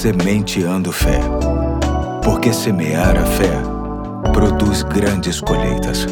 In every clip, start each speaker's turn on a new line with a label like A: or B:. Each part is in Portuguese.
A: Sementeando Fé. Porque semear a fé produz grandes colheitas.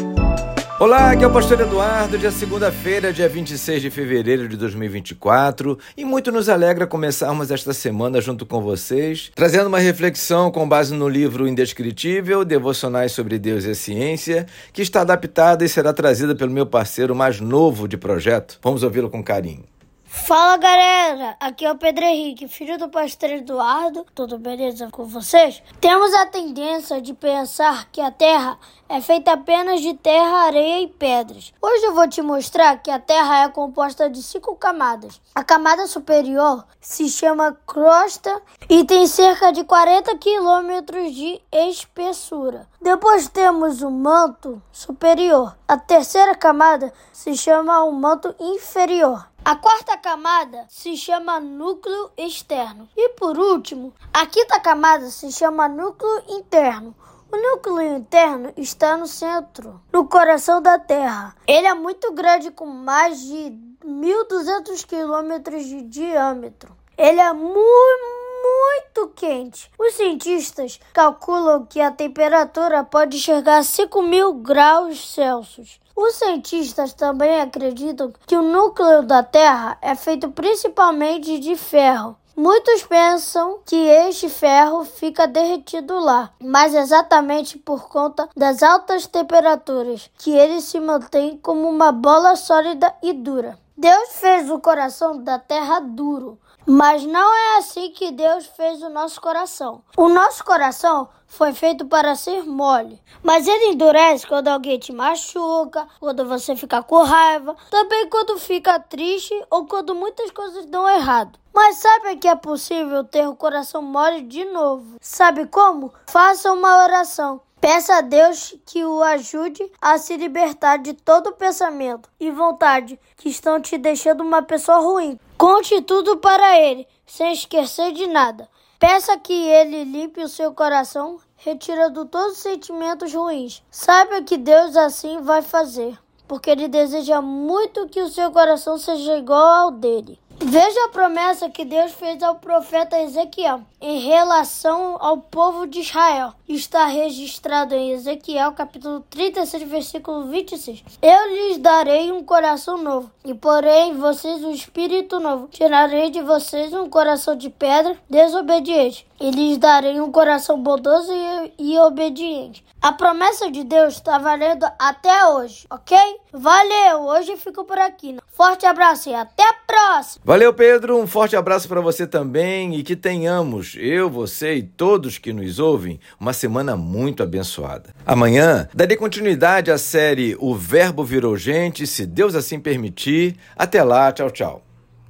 B: Olá, aqui é o Pastor Eduardo, dia segunda-feira, dia 26 de fevereiro de 2024, e muito nos alegra começarmos esta semana junto com vocês, trazendo uma reflexão com base no livro Indescritível, Devocionais sobre Deus e a Ciência, que está adaptada e será trazida pelo meu parceiro mais novo de projeto. Vamos ouvi-lo com carinho.
C: Fala galera, aqui é o Pedro Henrique, filho do pastor Eduardo. Tudo beleza com vocês? Temos a tendência de pensar que a Terra é feita apenas de terra, areia e pedras. Hoje eu vou te mostrar que a Terra é composta de cinco camadas. A camada superior se chama crosta e tem cerca de 40 quilômetros de espessura. Depois temos o manto superior. A terceira camada se chama o manto inferior. A quarta camada se chama núcleo externo. E por último, a quinta camada se chama núcleo interno. O núcleo interno está no centro, no coração da Terra. Ele é muito grande, com mais de 1.200 quilômetros de diâmetro. Ele é muito, muito quente. Os cientistas calculam que a temperatura pode chegar a 5 mil graus Celsius. Os cientistas também acreditam que o núcleo da Terra é feito principalmente de ferro. Muitos pensam que este ferro fica derretido lá, mas exatamente por conta das altas temperaturas que ele se mantém como uma bola sólida e dura. Deus fez o coração da terra duro, mas não é assim que Deus fez o nosso coração. O nosso coração foi feito para ser mole, mas ele endurece quando alguém te machuca, quando você fica com raiva, também quando fica triste ou quando muitas coisas dão errado. Mas sabe que é possível ter o coração mole de novo? Sabe como? Faça uma oração. Peça a Deus que o ajude a se libertar de todo pensamento e vontade que estão te deixando uma pessoa ruim. Conte tudo para Ele, sem esquecer de nada. Peça que Ele limpe o seu coração, retirando todos os sentimentos ruins. Saiba que Deus assim vai fazer, porque Ele deseja muito que o seu coração seja igual ao dele. Veja a promessa que Deus fez ao profeta Ezequiel em relação ao povo de Israel. Está registrado em Ezequiel, capítulo 36, versículo 26. Eu lhes darei um coração novo, e porém vocês um espírito novo. Tirarei de vocês um coração de pedra desobediente, e lhes darei um coração bondoso e, e obediente. A promessa de Deus está valendo até hoje, ok? Valeu! Hoje fico por aqui. Forte abraço e até a próxima!
B: Valeu, Pedro. Um forte abraço para você também e que tenhamos, eu, você e todos que nos ouvem, uma semana muito abençoada. Amanhã darei continuidade à série O Verbo Virou Gente, se Deus assim permitir. Até lá, tchau, tchau.